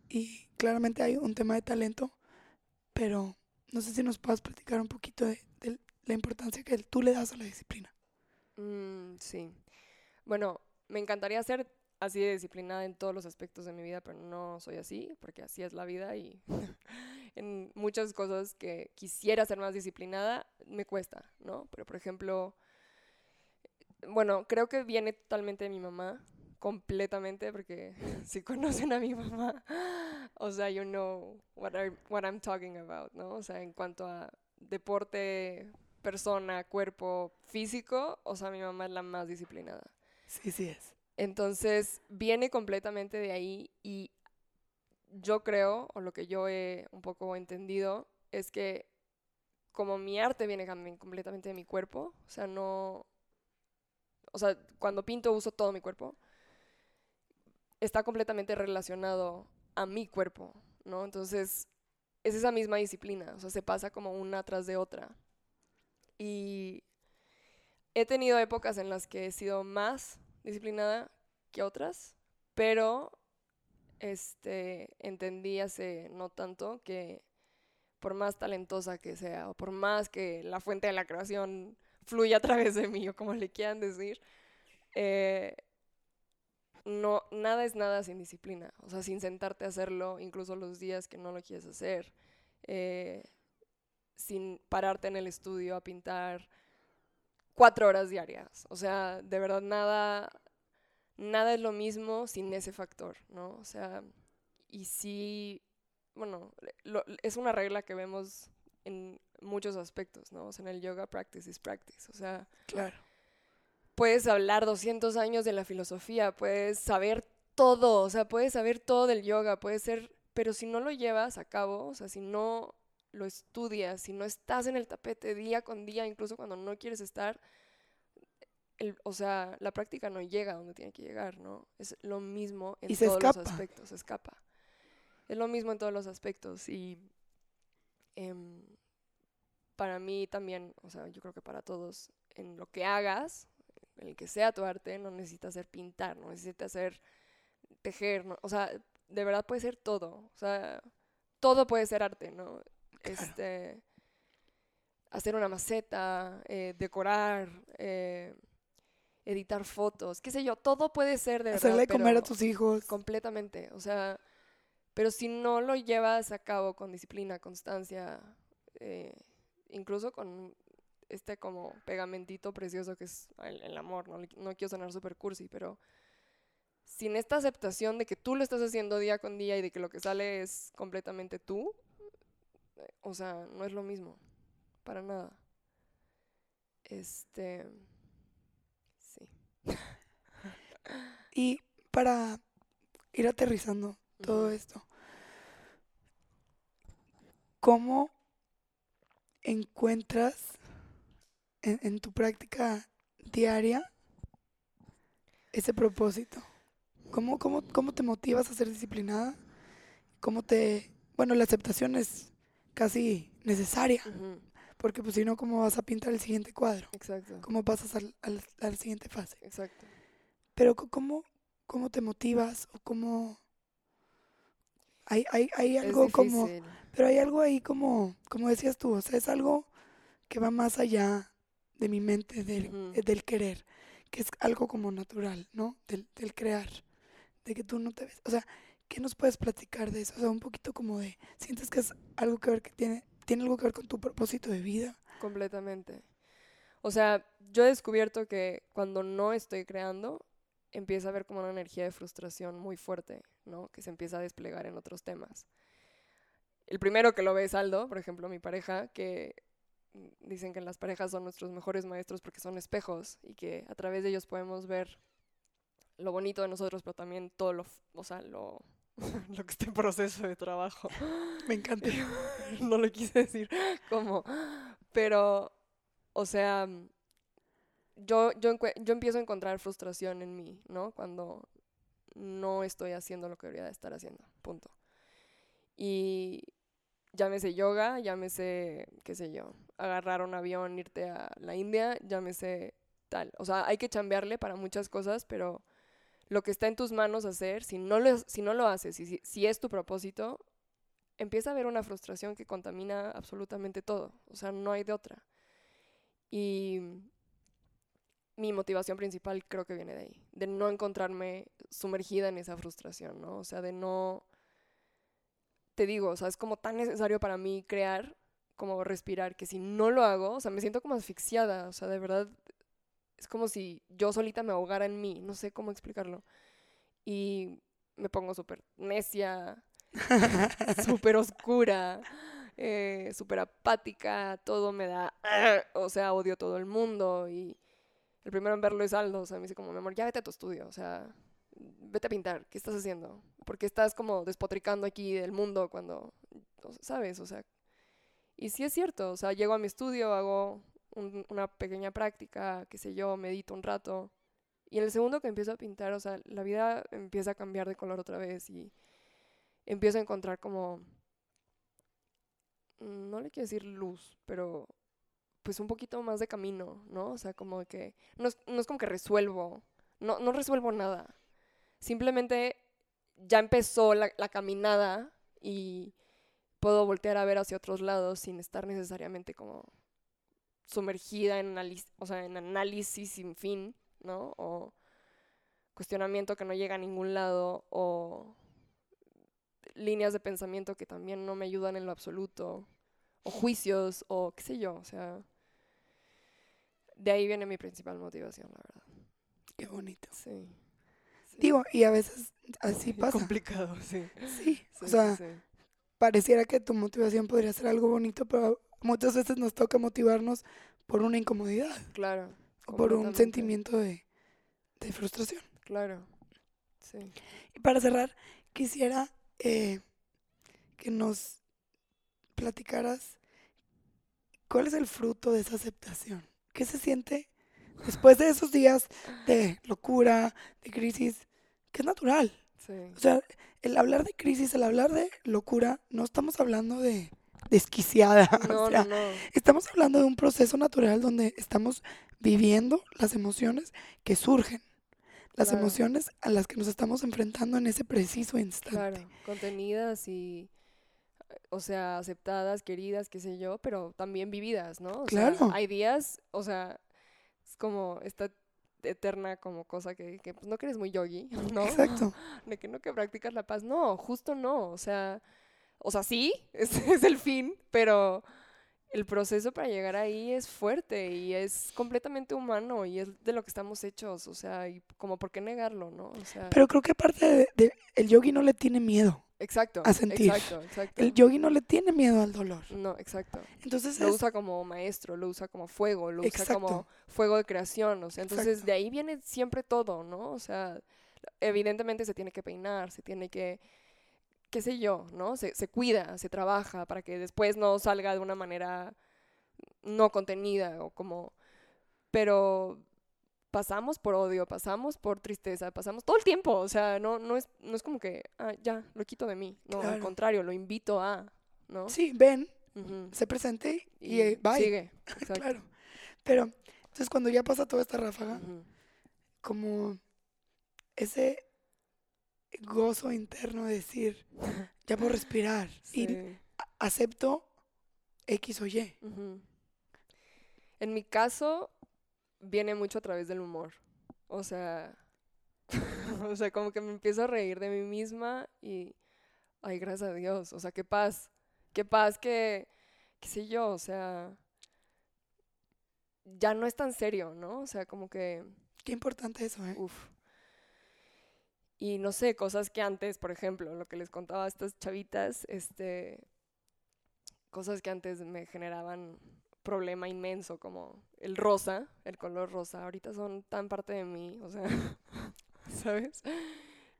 y claramente hay un tema de talento, pero no sé si nos puedas platicar un poquito de la importancia que tú le das a la disciplina. Mm, sí. Bueno, me encantaría ser así de disciplinada en todos los aspectos de mi vida, pero no soy así, porque así es la vida y en muchas cosas que quisiera ser más disciplinada me cuesta, ¿no? Pero por ejemplo, bueno, creo que viene totalmente de mi mamá, completamente, porque si conocen a mi mamá, o sea, you know what, I- what I'm talking about, ¿no? O sea, en cuanto a deporte, persona, cuerpo, físico, o sea, mi mamá es la más disciplinada. Sí, sí es. Entonces, viene completamente de ahí y yo creo, o lo que yo he un poco entendido, es que como mi arte viene también completamente de mi cuerpo, o sea, no... O sea, cuando pinto uso todo mi cuerpo, está completamente relacionado a mi cuerpo, ¿no? Entonces, es esa misma disciplina, o sea, se pasa como una tras de otra. Y he tenido épocas en las que he sido más disciplinada que otras, pero este entendí hace no tanto que por más talentosa que sea o por más que la fuente de la creación fluya a través de mí o como le quieran decir, eh, nada es nada sin disciplina, o sea, sin sentarte a hacerlo, incluso los días que no lo quieres hacer, eh, sin pararte en el estudio a pintar cuatro horas diarias. O sea, de verdad nada, nada es lo mismo sin ese factor, ¿no? O sea, y sí, bueno, lo- es una regla que vemos en muchos aspectos, ¿no? O sea, en el yoga, practice is practice. O sea, Claro. puedes hablar 200 años de la filosofía, puedes saber todo, o sea, puedes saber todo del yoga, puedes ser, pero si no lo llevas a cabo, o sea, si no lo estudias, si no estás en el tapete día con día, incluso cuando no quieres estar, el- o sea, la práctica no llega a donde tiene que llegar, ¿no? Es lo mismo en Y todos los aspectos, se escapa. Es lo mismo en todos los aspectos y em, para mí también, o sea, yo creo que para todos, en lo que hagas, en el que sea tu arte, no necesitas ser pintar, no necesitas ser tejer, no- o sea, de verdad puede ser todo, o sea, todo puede ser arte, ¿no? Claro. Este, hacer una maceta, eh, decorar, eh, editar fotos, qué sé yo, todo puede ser de verdad, Hacerle comer a tus hijos. Completamente, o sea, pero si no lo llevas a cabo con disciplina, constancia, eh, incluso con este como pegamentito precioso que es el, el amor, ¿no? no quiero sonar super cursi, pero sin esta aceptación de que tú lo estás haciendo día con día y de que lo que sale es completamente tú, o sea, no es lo mismo, para nada. Este, sí. Y para ir aterrizando todo esto, ¿cómo encuentras en, en tu práctica diaria ese propósito? ¿Cómo, cómo, ¿Cómo te motivas a ser disciplinada? ¿Cómo te... Bueno, la aceptación es casi necesaria, Ujú, porque pues si no, ¿cómo vas a pintar el siguiente cuadro? Exacto, ¿Cómo pasas al, al- a la siguiente fase? exacto. Pero ¿cómo, cómo te motivas o cómo... Hay, hay, hay algo como... Pero hay algo ahí como, como decías tú, o sea, es algo que va más allá de mi mente, del, Ujú. eh, del querer, que es algo como natural, ¿no? Del, del crear, de que tú no te ves. O sea, ¿qué nos puedes platicar de eso? O sea, un poquito como de, ¿sientes que es algo que ver que tiene, tiene algo que ver con tu propósito de vida? Completamente. O sea, yo he descubierto que cuando no estoy creando, empieza a haber como una energía de frustración muy fuerte, ¿no? Que se empieza a desplegar en otros temas. El primero que lo ve es Aldo, por ejemplo, mi pareja, que dicen que las parejas son nuestros mejores maestros porque son espejos y que a través de ellos podemos ver lo bonito de nosotros, pero también todo lo, o sea, lo, lo que está en proceso de trabajo. Me encanta. no lo quise decir como, pero, o sea, yo, yo, yo empiezo a encontrar frustración en mí, ¿no? Cuando no estoy haciendo lo que debería de estar haciendo, punto. Y llámese yoga, llámese, qué sé yo, agarrar un avión, irte a la India, llámese tal. O sea, hay que chambearle para muchas cosas, pero lo que está en tus manos hacer, si no lo, si no lo haces, si, si es tu propósito, empieza a haber una frustración que contamina absolutamente todo. O sea, no hay de otra. Y mi motivación principal creo que viene de ahí, de no encontrarme sumergida en esa frustración, ¿no? O sea, de no... Te digo, o sea, es como tan necesario para mí crear como respirar, que si no lo hago, o sea, me siento como asfixiada, o sea, de verdad, es como si yo solita me ahogara en mí, no sé cómo explicarlo. Y me pongo súper necia, súper oscura, eh, súper apática, todo me da, o sea, odio todo el mundo y el primero en verlo es Aldo, o sea, me dice como, mi amor, ya vete a tu estudio, o sea, vete a pintar, ¿qué estás haciendo? Porque estás como despotricando aquí del mundo cuando, ¿sabes? O sea, y sí es cierto, o sea, llego a mi estudio, hago un- una pequeña práctica, qué sé yo, medito un rato, y en el segundo que empiezo a pintar, o sea, la vida empieza a cambiar de color otra vez y empiezo a encontrar como, mm, no le quiero decir luz, pero pues un poquito más de camino, ¿no? O sea, como que, no es, no es como que resuelvo, no, no resuelvo nada. Simplemente ya empezó la, la caminada y puedo voltear a ver hacia otros lados sin estar necesariamente como sumergida en, o sea, en análisis sin fin, ¿no? O cuestionamiento que no llega a ningún lado o líneas de pensamiento que también no me ayudan en lo absoluto o juicios o qué sé yo, o sea, de ahí viene mi principal motivación, la verdad. Qué bonito. Sí. Digo, y a veces así pasa. Complicado, sí. Sí, Sí, o sea, sí. pareciera que tu motivación podría ser algo bonito, pero muchas veces nos toca motivarnos por una incomodidad Claro. o por un sentimiento de, de frustración. Claro. Sí. Y para cerrar, quisiera eh, que nos platicaras cuál es el fruto de esa aceptación. ¿Qué se siente después de esos días de locura, de crisis, que es natural? Sí. O sea, el hablar de crisis, el hablar de locura, no estamos hablando de desquiciada. No, o sea, no, no. estamos hablando de un proceso natural donde estamos viviendo las emociones que surgen, las Claro. emociones a las que nos estamos enfrentando en ese preciso instante. Claro, contenidas y, o sea, aceptadas, queridas, qué sé yo, pero también vividas, ¿no? O sea, Claro. hay días, o sea, es como esta eterna como cosa que, que pues no que eres muy yogi, ¿no? Exacto. De que no que practicas la paz. No, justo no, o sea, o sea, sí, ese es el fin, pero el proceso para llegar ahí es fuerte y es completamente humano y es de lo que estamos hechos, o sea, y como por qué negarlo, ¿no? O sea, Pero creo que aparte de, de- el yogi no le tiene miedo. exacto, a sentir. exacto, exacto. El yogi no le tiene miedo al dolor. No, exacto. Entonces Lo es- usa como maestro, lo usa como fuego, lo usa como fuego de creación, o sea, entonces Exacto. de ahí viene siempre todo, ¿no? O sea, evidentemente se tiene que peinar, se tiene que, qué sé yo, ¿no? Se, se cuida, se trabaja para que después no salga de una manera no contenida o como, pero pasamos por odio, pasamos por tristeza, pasamos todo el tiempo, o sea, no, no, es, no es como que, ah, ya, lo quito de mí, no, al contrario, lo invito a, ¿no? sí, ven, se presente y, Y eh, bye. sigue. Claro. Pero entonces cuando ya pasa toda esta ráfaga, como ese gozo interno de decir, ya puedo respirar y Sí. acepto X o Y. En mi caso, viene mucho a través del humor. O sea, o sea, como que me empiezo a reír de mí misma y, ay, gracias a Dios. O sea, qué paz, qué paz que, qué sé yo, o sea, ya no es tan serio, ¿no? O sea, como que, Qué importante eso, ¿eh? uff. Y no sé, cosas que antes, por ejemplo, lo que les contaba a estas chavitas, este, cosas que antes me generaban problema inmenso, como el rosa, el color rosa, ahorita son tan parte de mí, o sea, ¿sabes?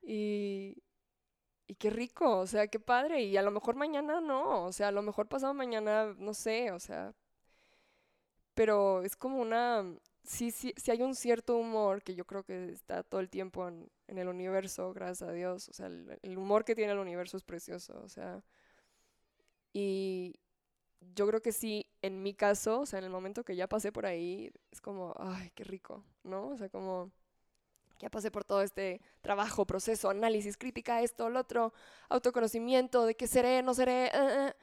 Y, y qué rico, o sea, qué padre, y a lo mejor mañana no, o sea, a lo mejor pasado mañana, no sé, o sea, pero es como una, sí, sí, sí hay un cierto humor que yo creo que está todo el tiempo en, el universo, gracias a Dios, o sea, el, humor que tiene el universo es precioso, o sea, y yo creo que sí, en mi caso, o sea, en el momento que ya pasé por ahí, es como, ay, qué rico, ¿no? O sea, como ya pasé por todo este trabajo, proceso, análisis, crítica, esto, lo otro, autoconocimiento, de qué seré, no seré, eh, eh.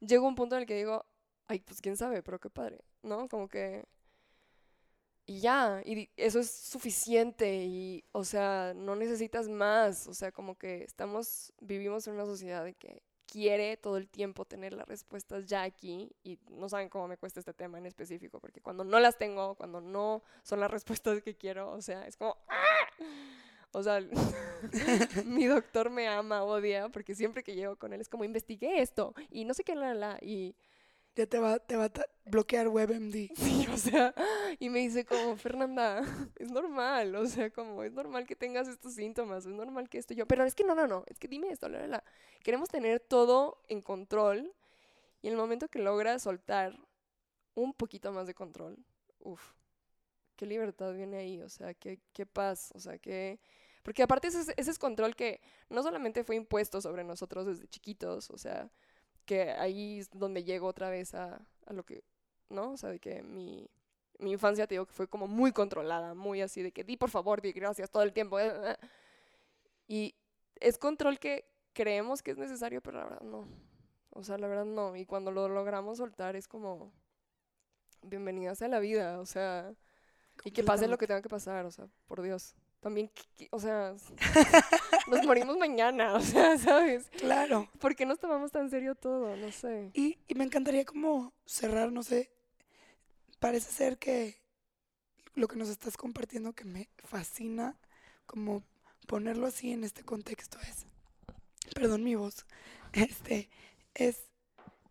llegó un punto en el que digo, ay, pues quién sabe, pero qué padre, ¿no? Como que... Y ya, y eso es suficiente y, o sea, no necesitas más, o sea, como que estamos, vivimos en una sociedad que quiere todo el tiempo tener las respuestas ya aquí y no saben cómo me cuesta este tema en específico, porque cuando no las tengo, cuando no son las respuestas que quiero, o sea, es como... ¡ah! O sea, mi doctor me ama, odia, porque siempre que llego con él es como investigué esto y no sé qué, la, la", y Ya te va, te va a bloquear WebMD. Sí, o sea, y me dice como, Fernanda, es normal, o sea, como, es normal que tengas estos síntomas, es normal que esto yo, pero es que no, no, no, es que dime esto, la, la, la. Queremos tener todo en control y en el momento que logras soltar un poquito más de control, uff, qué libertad viene ahí, o sea, qué, qué paz, o sea, qué... Porque aparte ese, es- ese es control que no solamente fue impuesto sobre nosotros desde chiquitos, o sea, que ahí es donde llego otra vez a, a lo que, ¿no? O sea, de que mi, mi infancia, te digo, que fue como muy controlada, muy así, de que di por favor, di gracias todo el tiempo. eh, eh. Y es control que creemos que es necesario, pero la verdad no. O sea, la verdad no. Y cuando lo logramos soltar es como, bienvenidas a la vida, o sea, y que pase lo que tenga que pasar, o sea, por Dios. También, o sea, nos morimos mañana, o sea, ¿sabes? Claro. ¿Por qué nos tomamos tan serio todo? No sé. Y, y me encantaría como cerrar, no sé, parece ser que lo que nos estás compartiendo que me fascina como ponerlo así en este contexto es, perdón mi voz, este, es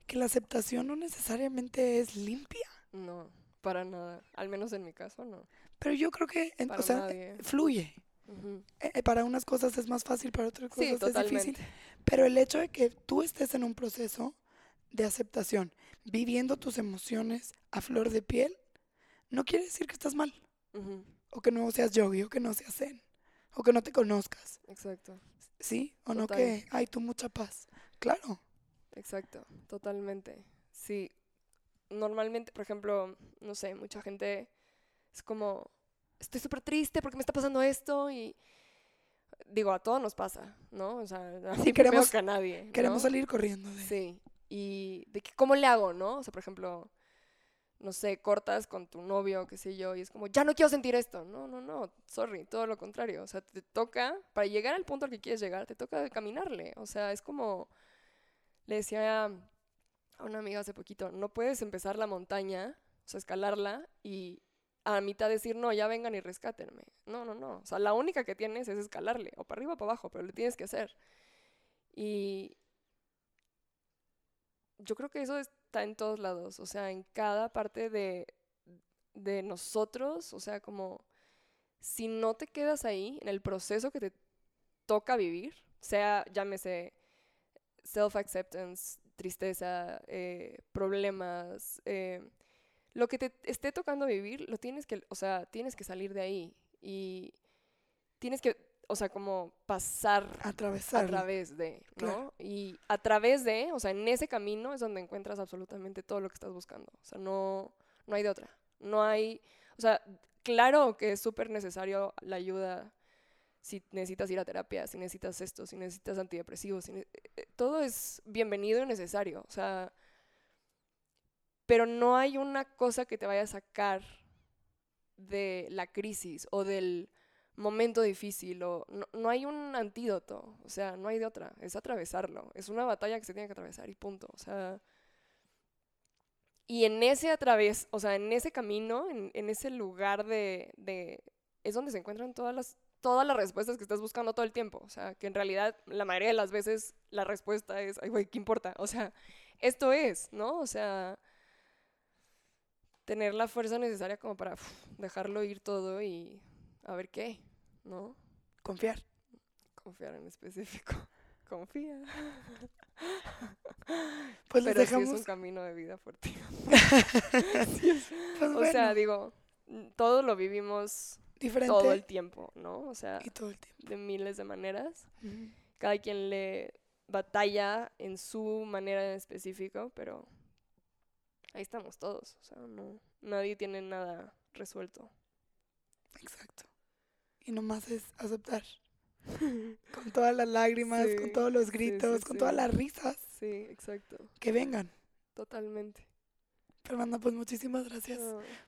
que la aceptación no necesariamente es limpia. No, para nada. Al menos en mi caso, no. Pero yo creo que, en- Para o sea, nadie. fluye. Eh, eh, para unas cosas es más fácil, para otras cosas Sí, es totalmente. difícil. Pero el hecho de que tú estés en un proceso de aceptación, viviendo tus emociones a flor de piel, no quiere decir que estás mal, o que no seas yogi, o que no seas zen, o que no te conozcas, Exacto, ¿sí? O no que hay tú mucha paz. Claro, exacto, totalmente. Sí, normalmente, por ejemplo, no sé, mucha gente es como, estoy súper triste porque me está pasando esto y digo, a todos nos pasa, ¿no? O sea, a queremos- que a nadie. queremos salir corriendo de... Sí, y de que, ¿cómo le hago, no? O sea, por ejemplo, no sé, cortas con tu novio, qué sé yo, y es como, ya no quiero sentir esto. No, no, no, sorry, todo lo contrario. O sea, te toca, para llegar al punto al que quieres llegar, te toca caminarle. O sea, es como, le decía a una amiga hace poquito, no puedes empezar la montaña, o sea, escalarla y a mitad decir, no, ya vengan y rescátenme. No, no, no. O sea, la única que tienes es escalarle, o para arriba o para abajo, pero lo tienes que hacer. Y yo creo que eso está en todos lados, o sea, en cada parte de, de nosotros, o sea, como si no te quedas ahí en el proceso que te toca vivir, sea, llámese self-acceptance, tristeza, eh, problemas, eh, lo que te esté tocando vivir, lo tienes que, o sea, tienes que salir de ahí y tienes que, o sea, como pasar a través de, ¿no? Claro. Y a través de, o sea, en ese camino es donde encuentras absolutamente todo lo que estás buscando. O sea, no, no hay de otra. No hay, o sea, claro que es súper necesario la ayuda si necesitas ir a terapia, si necesitas esto, si necesitas antidepresivos, si ne- eh, todo es bienvenido y necesario. O sea, pero no hay una cosa que te vaya a sacar de la crisis o del momento difícil o no, no hay un antídoto, o sea, no hay de otra, es atravesarlo, es una batalla que se tiene que atravesar y punto, o sea, y en ese através, o sea, en ese camino, en, en ese lugar de, de, es donde se encuentran todas las, todas las respuestas que estás buscando todo el tiempo, o sea, que en realidad la mayoría de las veces la respuesta es, ay, güey, ¿qué importa? O sea, esto es, ¿no? O sea, tener la fuerza necesaria como para uf, dejarlo ir todo y a ver qué, ¿no? Confiar. Confiar en específico. Confía. Pues Pero sí dejamos... es un camino de vida fuerte. pues, O sea, digo, todo lo vivimos diferente todo el tiempo, ¿no? O sea, y todo el tiempo. de miles de maneras. Cada quien le batalla en su manera en específico, pero ahí estamos todos. O sea, no, nadie tiene nada resuelto. Exacto. Y nomás es aceptar. Con todas las lágrimas, con todos los gritos, sí, con todas las risas Sí, exacto. que vengan. Totalmente. Fernanda, pues muchísimas gracias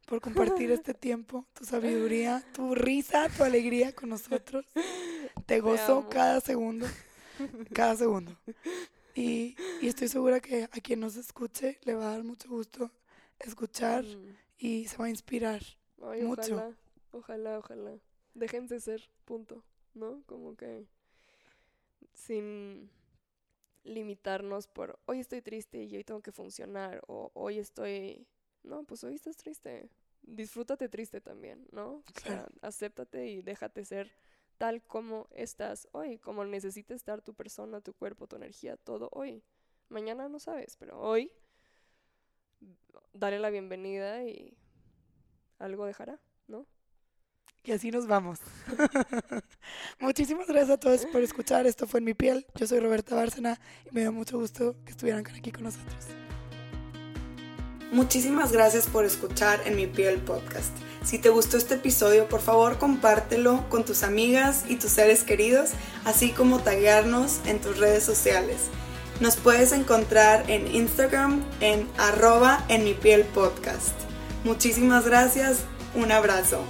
por compartir este tiempo, tu sabiduría, tu risa, tu alegría con nosotros. Te gozo cada segundo, cada segundo. Y, y estoy segura que a quien nos escuche le va a dar mucho gusto escuchar mm. y se va a inspirar. Ay, Mucho. ojalá, ojalá, ojalá. Déjense ser, punto, ¿no? Como que sin limitarnos por hoy estoy triste y hoy tengo que funcionar o hoy estoy, no, pues hoy estás triste. Disfrútate triste también, ¿no? O sea, Claro. acéptate y déjate ser tal como estás hoy, como necesita estar tu persona, tu cuerpo, tu energía, todo hoy. Mañana no sabes, pero hoy dale la bienvenida y algo dejará, ¿no? Y así nos vamos. Muchísimas gracias a todos por escuchar. Esto fue En mi piel. Yo soy Roberta Bárcena y me dio mucho gusto que estuvieran aquí con nosotros. Muchísimas gracias por escuchar en mi piel podcast. Si te gustó este episodio, por favor compártelo con tus amigas y tus seres queridos, así como taguearnos en tus redes sociales. Nos puedes encontrar en Instagram en arroba en mi piel podcast. Muchísimas gracias, un abrazo.